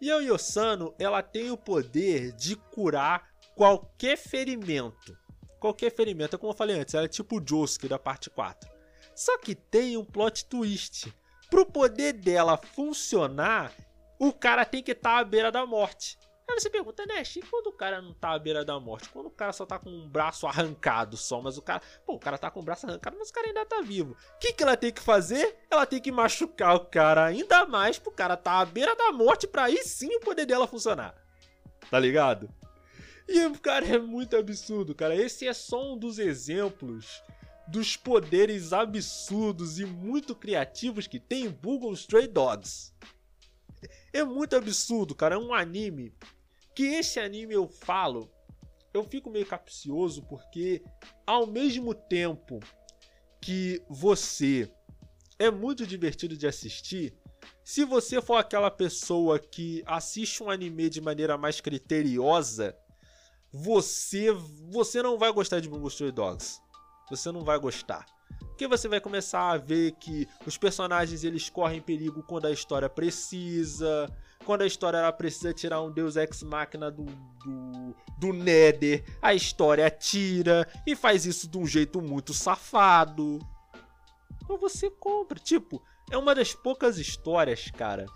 E a Yosano, ela tem o poder de curar qualquer ferimento. Qualquer ferimento, é como eu falei antes, ela é tipo o Josuke da parte 4. Só que tem um plot twist. Pro poder dela funcionar, o cara tem que estar tá à beira da morte. Aí você pergunta, Nash, e quando o cara não tá à beira da morte? Quando o cara só tá com um braço arrancado só, mas o cara. Pô, o cara tá com o braço arrancado, mas o cara ainda tá vivo. O que, que ela tem que fazer? Ela tem que machucar o cara ainda mais pro cara tá à beira da morte pra aí sim o poder dela funcionar. Tá ligado? E, cara, é muito absurdo, cara. Esse é só um dos exemplos dos poderes absurdos e muito criativos que tem em Google Stray Dogs. É muito absurdo, cara. É um anime que esse anime eu falo eu fico meio capcioso porque ao mesmo tempo que você é muito divertido de assistir, se você for aquela pessoa que assiste um anime de maneira mais criteriosa, você você não vai gostar de Bungo Stray Dogs. Você não vai gostar. Porque você vai começar a ver que os personagens eles correm perigo quando a história precisa, quando a história ela precisa tirar um Deus Ex Machina do, do, do Nether, a história tira e faz isso de um jeito muito safado. Então você compra. Tipo, é uma das poucas histórias, cara,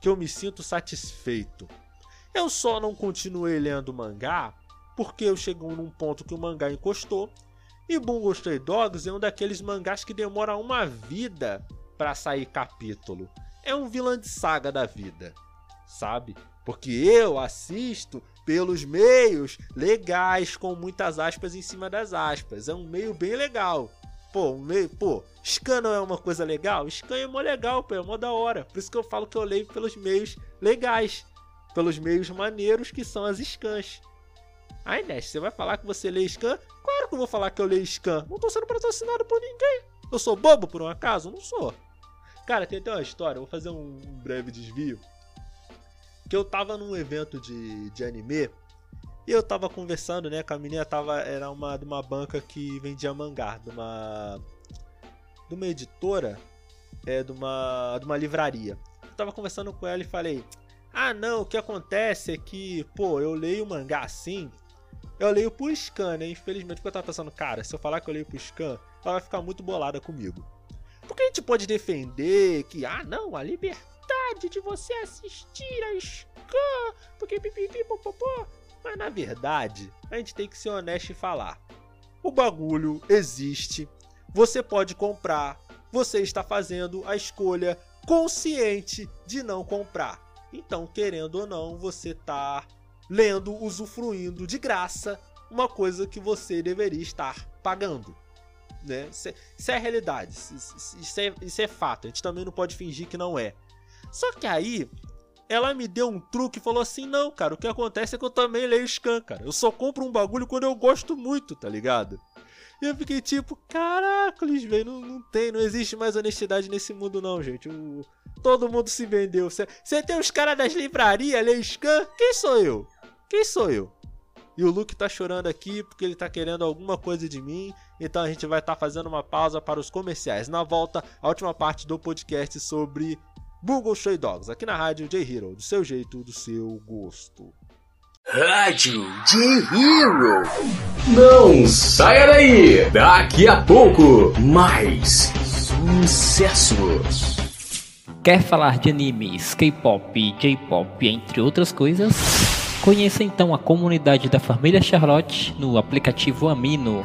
que eu me sinto satisfeito. Eu só não continuei lendo mangá porque eu chegou num ponto que o mangá encostou e Bungo Stray Dogs é um daqueles mangás que demora uma vida para sair capítulo. É um vilã de saga da vida, sabe? Porque eu assisto pelos meios legais com muitas aspas em cima das aspas. É um meio bem legal. Pô, um meio, pô, Scan não é uma coisa legal? Scan é mó legal, pô, é mó da hora. Por isso que eu falo que eu leio pelos meios legais, pelos meios maneiros que são as scans. Aí, Nest, você vai falar que você lê scan? Claro que eu vou falar que eu leio scan. Não tô sendo patrocinado por ninguém. Eu sou bobo por um acaso? Não sou. Cara, tem até uma história, vou fazer um breve desvio. Que eu tava num evento de, de anime e eu tava conversando, né, com a menina, tava, era uma, de uma banca que vendia mangá, de uma, de uma editora, é, de uma, de uma livraria. Eu tava conversando com ela e falei, ah não, o que acontece é que, pô, eu leio mangá assim, eu leio por scan, né? Infelizmente, porque eu tava pensando, cara, se eu falar que eu leio por scan, ela vai ficar muito bolada comigo. Porque a gente pode defender que, ah, não, a liberdade de você assistir a scan, porque pipipi, popopó. Mas na verdade, a gente tem que ser honesto e falar. O bagulho existe, você pode comprar, você está fazendo a escolha consciente de não comprar. Então, querendo ou não, você tá lendo, usufruindo de graça uma coisa que você deveria estar pagando. Né? Isso, é, é realidade, isso, é, isso é fato, a gente também não pode fingir que não é. Só que aí, ela me deu um truque e falou assim: não, cara, o que acontece é que eu também leio scan, cara. Eu só compro um bagulho quando eu gosto muito, tá ligado? E eu fiquei tipo, caracoles, velho, não, não tem, não existe mais honestidade nesse mundo não, gente. O, todo mundo se vendeu. Você tem os caras das livrarias, leio scan? Quem sou eu? Quem sou eu? E o Luke tá chorando aqui porque ele tá querendo alguma coisa de mim. Então a gente vai estar tá fazendo uma pausa para os comerciais. Na volta, a última parte do podcast sobre Google Stray Dogs, aqui na rádio J-Hero, do seu jeito, do seu gosto. Rádio J-Hero. Não saia daí! Daqui a pouco, mais sucessos. Quer falar de animes, K-pop, J-pop, entre outras coisas? Conheça então a comunidade da família Charlotte no aplicativo Amino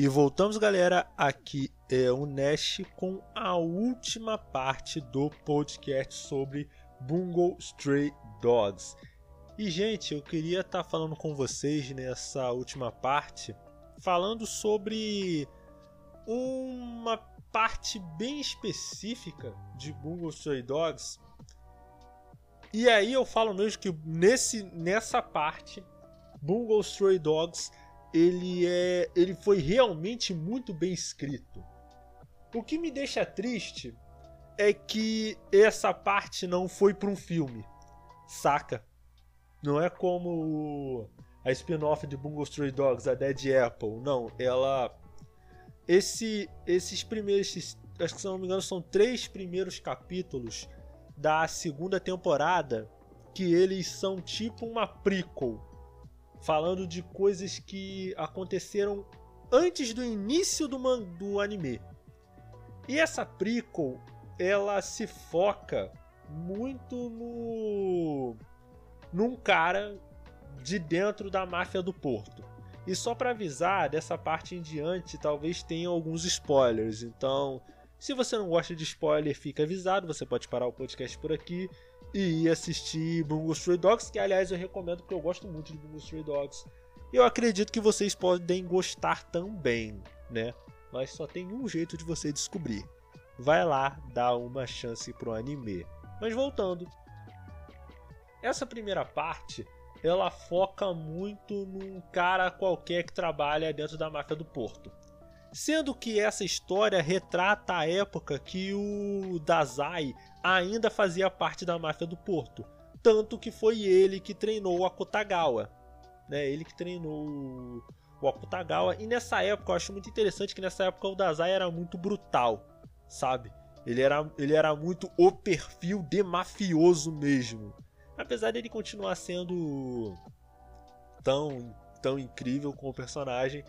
E voltamos, galera. Aqui é o Nash com a última parte do podcast sobre Bungo Stray Dogs. E, gente, eu queria estar tá falando com vocês nessa última parte, falando sobre uma parte bem específica de Bungo Stray Dogs. E aí eu falo mesmo que nesse, nessa parte, Bungo Stray Dogs ele é ele foi realmente muito bem escrito. O que me deixa triste é que essa parte não foi para um filme, saca? Não é como a spin-off de Bungo Stray Dogs, a Dead Apple. Não, ela esse esses primeiros, acho que se não me engano são três primeiros capítulos da segunda temporada que eles são tipo uma prequel falando de coisas que aconteceram antes do início do, man do anime. E essa prequel, ela se foca muito no num cara de dentro da máfia do Porto. E só para avisar, dessa parte em diante talvez tenha alguns spoilers. Então, se você não gosta de spoiler, fica avisado, você pode parar o podcast por aqui e ir assistir Bungo Stray Dogs, que aliás eu recomendo porque eu gosto muito de Bungo Stray Dogs. Eu acredito que vocês podem gostar também, né? Mas só tem um jeito de você descobrir. Vai lá dar uma chance pro anime. Mas voltando. Essa primeira parte, ela foca muito num cara qualquer que trabalha dentro da máfia do Porto. Sendo que essa história retrata a época que o Dazai ainda fazia parte da máfia do Porto. Tanto que foi ele que treinou o Akutagawa. Né? Ele que treinou o Akutagawa. E nessa época, eu acho muito interessante que nessa época o Dazai era muito brutal, sabe? Ele era, ele era muito o perfil de mafioso mesmo. Apesar dele continuar sendo tão, tão incrível como personagem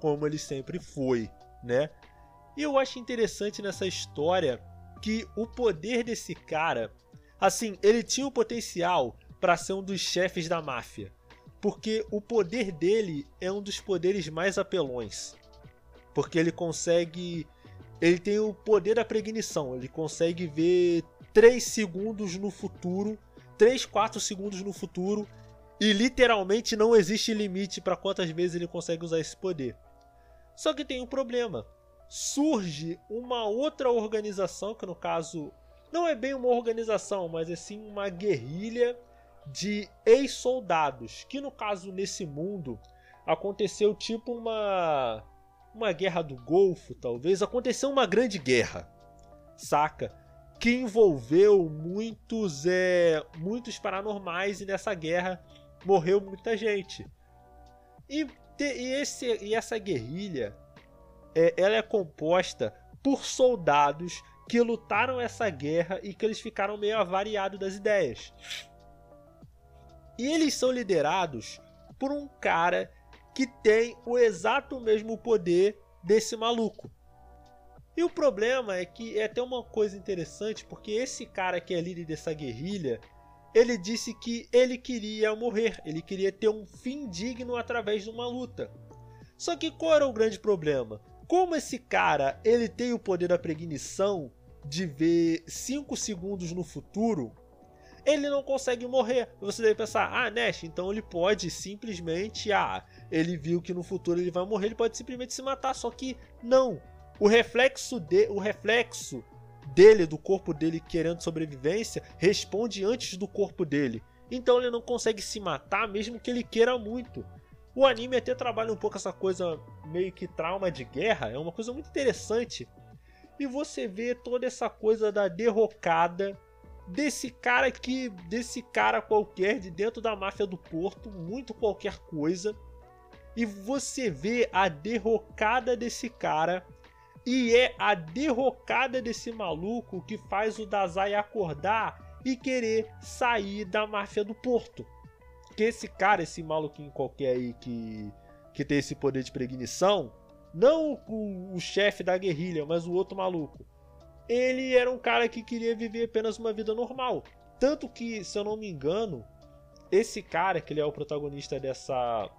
como ele sempre foi, né? E eu acho interessante nessa história que o poder desse cara, assim, ele tinha o potencial para ser um dos chefes da máfia, porque o poder dele é um dos poderes mais apelões, porque ele consegue, ele tem o poder da pregnição, ele consegue ver 3 segundos no futuro, 3, 4 segundos no futuro e literalmente não existe limite para quantas vezes ele consegue usar esse poder. Só que tem um problema surge uma outra organização, que no caso não é bem uma organização, mas é sim uma guerrilha de ex-soldados, que no caso nesse mundo aconteceu tipo uma uma guerra do Golfo, talvez, aconteceu uma grande guerra, saca? Que envolveu muitos é, muitos paranormais e nessa guerra morreu muita gente. E, e, esse, e essa guerrilha é, ela é composta por soldados que lutaram essa guerra e que eles ficaram meio avariados das ideias. E eles são liderados por um cara que tem o exato mesmo poder desse maluco. E o problema é que é até uma coisa interessante, porque esse cara que é líder dessa guerrilha, ele disse que ele queria morrer, ele queria ter um fim digno através de uma luta. Só que qual era o grande problema? Como esse cara ele tem o poder da pregnição de ver 5 segundos no futuro, ele não consegue morrer. Você deve pensar, ah, Nash, então ele pode simplesmente, ah, ele viu que no futuro ele vai morrer, ele pode simplesmente se matar. Só que não. O reflexo de, o reflexo dele, do corpo dele querendo sobrevivência, responde antes do corpo dele. Então ele não consegue se matar, mesmo que ele queira muito. O anime até trabalha um pouco essa coisa meio que trauma de guerra, é uma coisa muito interessante. E você vê toda essa coisa da derrocada desse cara que desse cara qualquer de dentro da máfia do Porto, muito qualquer coisa. E você vê a derrocada desse cara e é a derrocada desse maluco que faz o Dazai acordar e querer sair da máfia do Porto que esse cara, esse maluquinho qualquer aí que, que tem esse poder de pregnição, não o, o chefe da guerrilha, mas o outro maluco, ele era um cara que queria viver apenas uma vida normal. Tanto que, se eu não me engano, esse cara, que ele é o protagonista dessa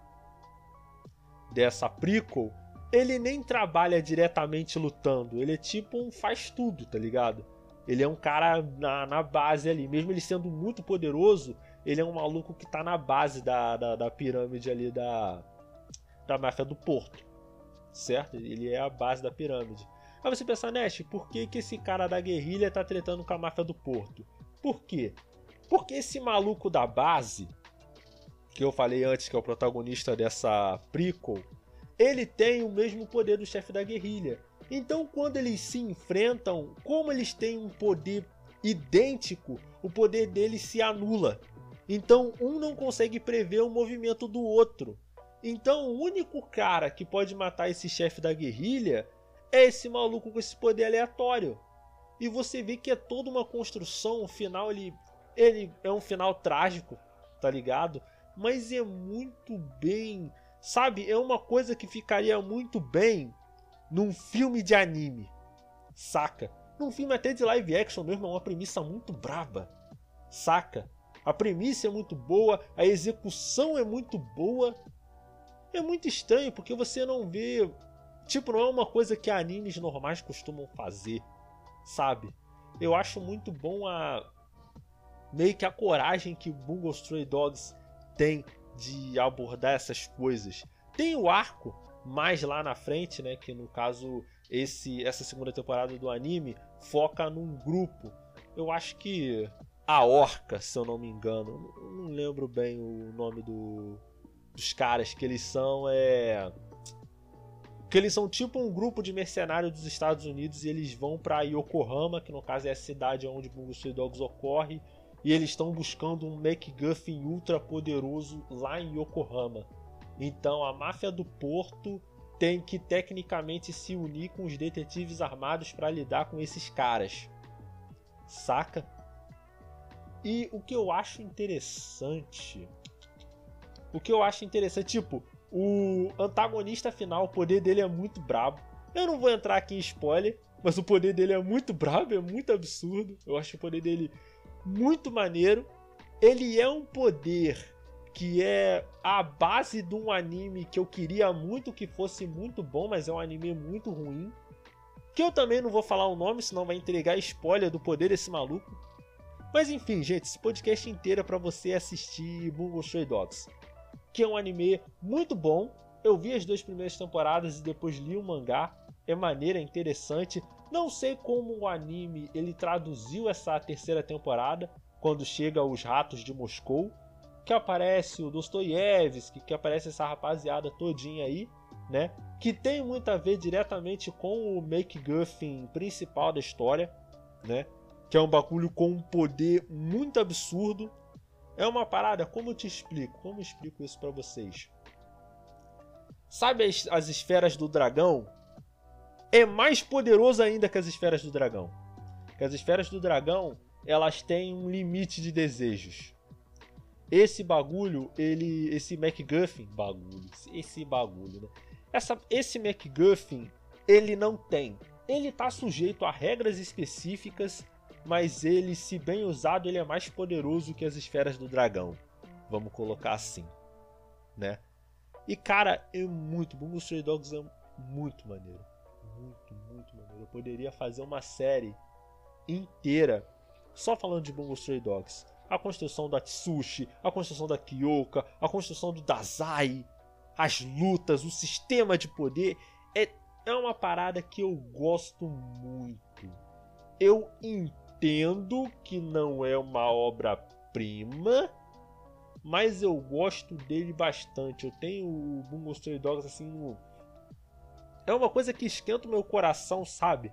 dessa prequel, ele nem trabalha diretamente lutando, ele é tipo um faz tudo, tá ligado? Ele é um cara na, na base ali, mesmo ele sendo muito poderoso, ele é um maluco que tá na base da, da, da pirâmide ali da, da máfia do Porto. Certo? Ele é a base da pirâmide. Aí você pensa, Nash, por que, que esse cara da guerrilha tá tretando com a máfia do Porto? Por quê? Porque esse maluco da base, que eu falei antes que é o protagonista dessa prequel, ele tem o mesmo poder do chefe da guerrilha. Então, quando eles se enfrentam, como eles têm um poder idêntico, o poder deles se anula. Então, um não consegue prever o movimento do outro. Então, o único cara que pode matar esse chefe da guerrilha é esse maluco com esse poder aleatório. E você vê que é toda uma construção, o final ele, ele é um final trágico, tá ligado? Mas é muito bem, sabe? É uma coisa que ficaria muito bem num filme de anime, saca? Num filme até de live action mesmo, é uma premissa muito braba, saca? A premissa é muito boa, a execução é muito boa. É muito estranho porque você não vê. Tipo, não é uma coisa que animes normais costumam fazer, sabe? Eu acho muito bom a. meio que a coragem que Bungo Stray Dogs tem de abordar essas coisas. Tem o arco mais lá na frente, né? Que no caso, esse essa segunda temporada do anime foca num grupo. Eu acho que a Orca, se eu não me engano. Não lembro bem o nome do, dos caras que eles são. É. Que eles são tipo um grupo de mercenários dos Estados Unidos e eles vão para Yokohama, que no caso é a cidade onde Bungo Dogs ocorre, e eles estão buscando um MacGuffin ultra poderoso lá em Yokohama. Então a máfia do porto tem que tecnicamente se unir com os detetives armados para lidar com esses caras. Saca? E o que eu acho interessante. O que eu acho interessante, tipo, o antagonista final, o poder dele é muito brabo. Eu não vou entrar aqui em spoiler, mas o poder dele é muito brabo, é muito absurdo. Eu acho o poder dele muito maneiro. Ele é um poder que é a base de um anime que eu queria muito que fosse muito bom, mas é um anime muito ruim. Que eu também não vou falar o nome, senão vai entregar spoiler do poder desse maluco. Mas enfim, gente, esse podcast inteiro é para você assistir Bungo Stray Dogs, que é um anime muito bom. Eu vi as duas primeiras temporadas e depois li o mangá. É maneira, é interessante. Não sei como o anime ele traduziu essa terceira temporada, quando chega os ratos de Moscou, que aparece o Dostoiévski, que aparece essa rapaziada todinha aí, né? Que tem muito a ver diretamente com o MacGuffin principal da história, né? que é um bagulho com um poder muito absurdo. É uma parada, como eu te explico? Como eu explico isso para vocês? Sabe as, as esferas do dragão? É mais poderoso ainda que as esferas do dragão. Que as esferas do dragão, elas têm um limite de desejos. Esse bagulho, ele, esse MacGuffin, bagulho, esse bagulho, né? Essa, esse MacGuffin, ele não tem. Ele tá sujeito a regras específicas mas ele, se bem usado, ele é mais poderoso que as esferas do dragão. Vamos colocar assim, né? E cara, é muito bom. Stray Dogs é muito maneiro, muito, muito maneiro. Eu poderia fazer uma série inteira só falando de Bungo Stray Dogs. A construção da Tsushi, a construção da Kyoka, a construção do Dazai, as lutas, o sistema de poder é, é uma parada que eu gosto muito. Eu entendo que não é uma obra-prima, mas eu gosto dele bastante. Eu tenho o Bungo Stray Dogs assim no... É uma coisa que esquenta o meu coração, sabe?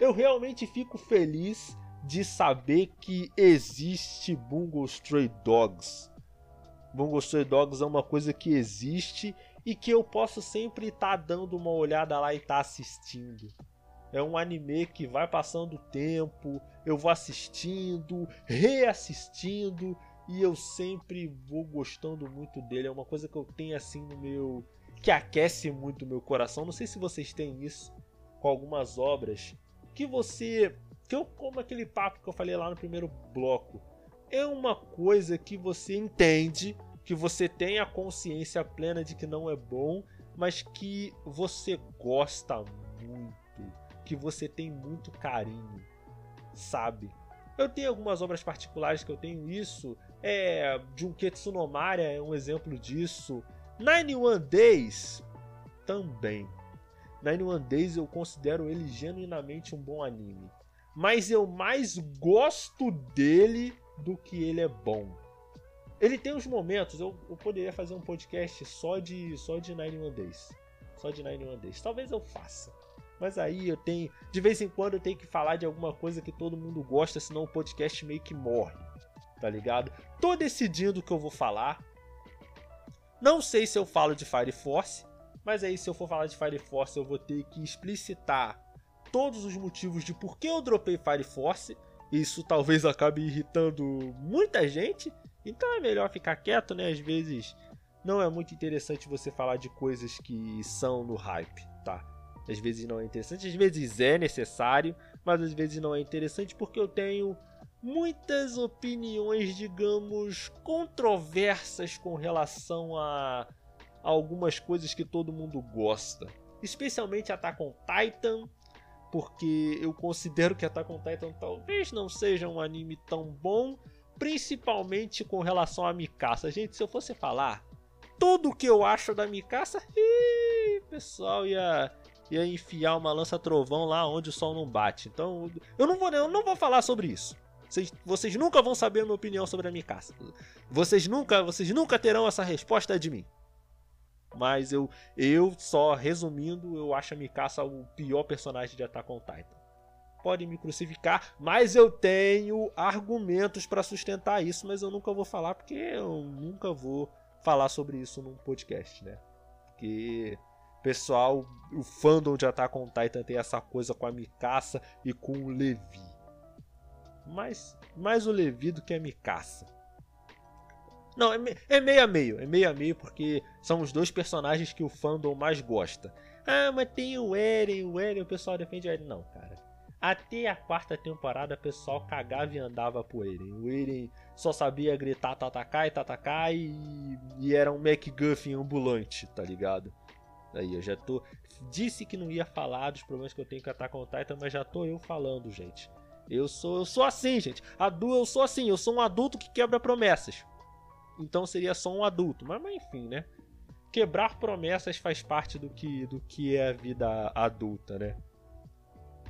Eu realmente fico feliz de saber que existe Bungo Stray Dogs. Bungo Stray Dogs é uma coisa que existe e que eu posso sempre estar tá dando uma olhada lá e estar tá assistindo. É um anime que vai passando o tempo, eu vou assistindo, reassistindo e eu sempre vou gostando muito dele. É uma coisa que eu tenho assim no meu. Que aquece muito meu coração. Não sei se vocês têm isso com algumas obras que você. que eu como aquele papo que eu falei lá no primeiro bloco. É uma coisa que você entende, que você tem a consciência plena de que não é bom, mas que você gosta muito, que você tem muito carinho sabe. Eu tenho algumas obras particulares que eu tenho isso. É, Junketsu no Maria é um exemplo disso. 91 Days também. Nine One Days eu considero ele genuinamente um bom anime. Mas eu mais gosto dele do que ele é bom. Ele tem uns momentos, eu, eu poderia fazer um podcast só de só de Nine One Days. Só de Nine One Days. Talvez eu faça. Mas aí eu tenho. De vez em quando eu tenho que falar de alguma coisa que todo mundo gosta, senão o podcast meio que morre. Tá ligado? Tô decidindo o que eu vou falar. Não sei se eu falo de Fire Force. Mas aí, se eu for falar de Fire Force, eu vou ter que explicitar todos os motivos de por que eu dropei Fire Force. Isso talvez acabe irritando muita gente. Então é melhor ficar quieto, né? Às vezes não é muito interessante você falar de coisas que são no hype, tá? Às vezes não é interessante, às vezes é necessário, mas às vezes não é interessante porque eu tenho muitas opiniões, digamos, controversas com relação a algumas coisas que todo mundo gosta. Especialmente Attack on Titan, porque eu considero que Attack on Titan talvez não seja um anime tão bom, principalmente com relação a Mikasa. Gente, se eu fosse falar tudo o que eu acho da Mikasa, ih, pessoal ia ia enfiar uma lança trovão lá onde o sol não bate. Então, eu não vou eu não vou falar sobre isso. Vocês, vocês nunca vão saber a minha opinião sobre a Mikasa. Vocês nunca, vocês nunca terão essa resposta de mim. Mas eu, eu só resumindo, eu acho a Mikasa o pior personagem de Attack on Titan. Podem me crucificar, mas eu tenho argumentos para sustentar isso, mas eu nunca vou falar porque eu nunca vou falar sobre isso num podcast, né? Porque pessoal, o fandom de Attack on Titan tem essa coisa com a Mikasa e com o Levi. Mais, mais o Levi do que a Mikasa. Não, é, é meio a meio. É meio a meio porque são os dois personagens que o fandom mais gosta. Ah, mas tem o Eren, o Eren, o pessoal defende o Eren. Não, cara. Até a quarta temporada, o pessoal cagava e andava pro Eren. O Eren só sabia gritar Tatakai, Tatakai e, e era um MacGuffin ambulante, tá ligado? Aí eu já tô. Disse que não ia falar dos problemas que eu tenho com Attack on Titan, mas já tô eu falando, gente. Eu sou, eu sou assim, gente. Adu, eu sou assim, eu sou um adulto que quebra promessas então seria só um adulto. Mas, mas, enfim, né? Quebrar promessas faz parte do que, do que é a vida adulta, né?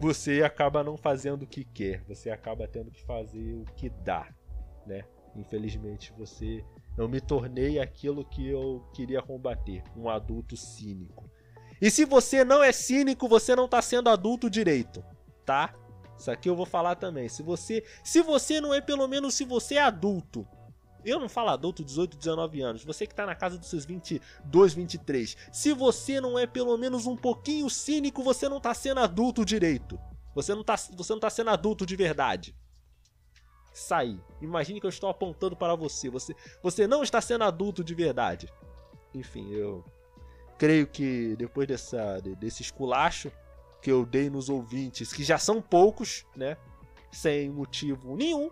Você acaba não fazendo o que quer, você acaba tendo que fazer o que dá, né? Infelizmente você eu me tornei aquilo que eu queria combater, um adulto cínico. E se você não é cínico, você não está sendo adulto direito, tá? Isso aqui eu vou falar também. Se você, se você não é pelo menos se você é adulto, eu não falo adulto, 18, 19 anos. Você que tá na casa dos seus 22, 23. Se você não é pelo menos um pouquinho cínico, você não tá sendo adulto direito. Você não tá, você não tá sendo adulto de verdade. Sai. Imagine que eu estou apontando para você. Você, você não está sendo adulto de verdade. Enfim, eu creio que depois dessa, desse esculacho que eu dei nos ouvintes, que já são poucos, né? Sem motivo nenhum,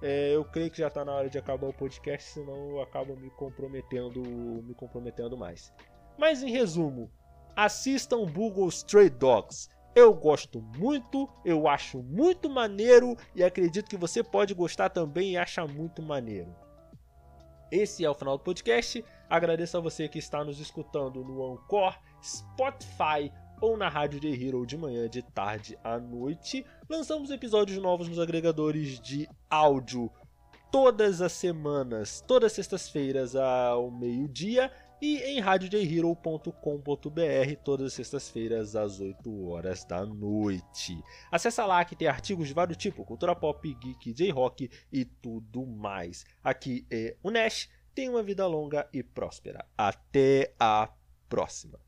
é, eu creio que já está na hora de acabar o podcast, senão eu acabo me comprometendo, me comprometendo mais. Mas em resumo, assistam Google Stray Dogs. Eu gosto muito, eu acho muito maneiro e acredito que você pode gostar também e achar muito maneiro. Esse é o final do podcast. Agradeço a você que está nos escutando no Anchor, Spotify ou na Rádio The Hero de manhã, de tarde à noite. Lançamos episódios novos nos agregadores de áudio todas as semanas, todas as sextas-feiras ao meio-dia e em radiojhero.com.br todas as sextas-feiras às 8 horas da noite. Acesse lá que tem artigos de vários tipos, cultura pop, geek, J-rock e tudo mais. Aqui é o Nash, tenha uma vida longa e próspera. Até a próxima.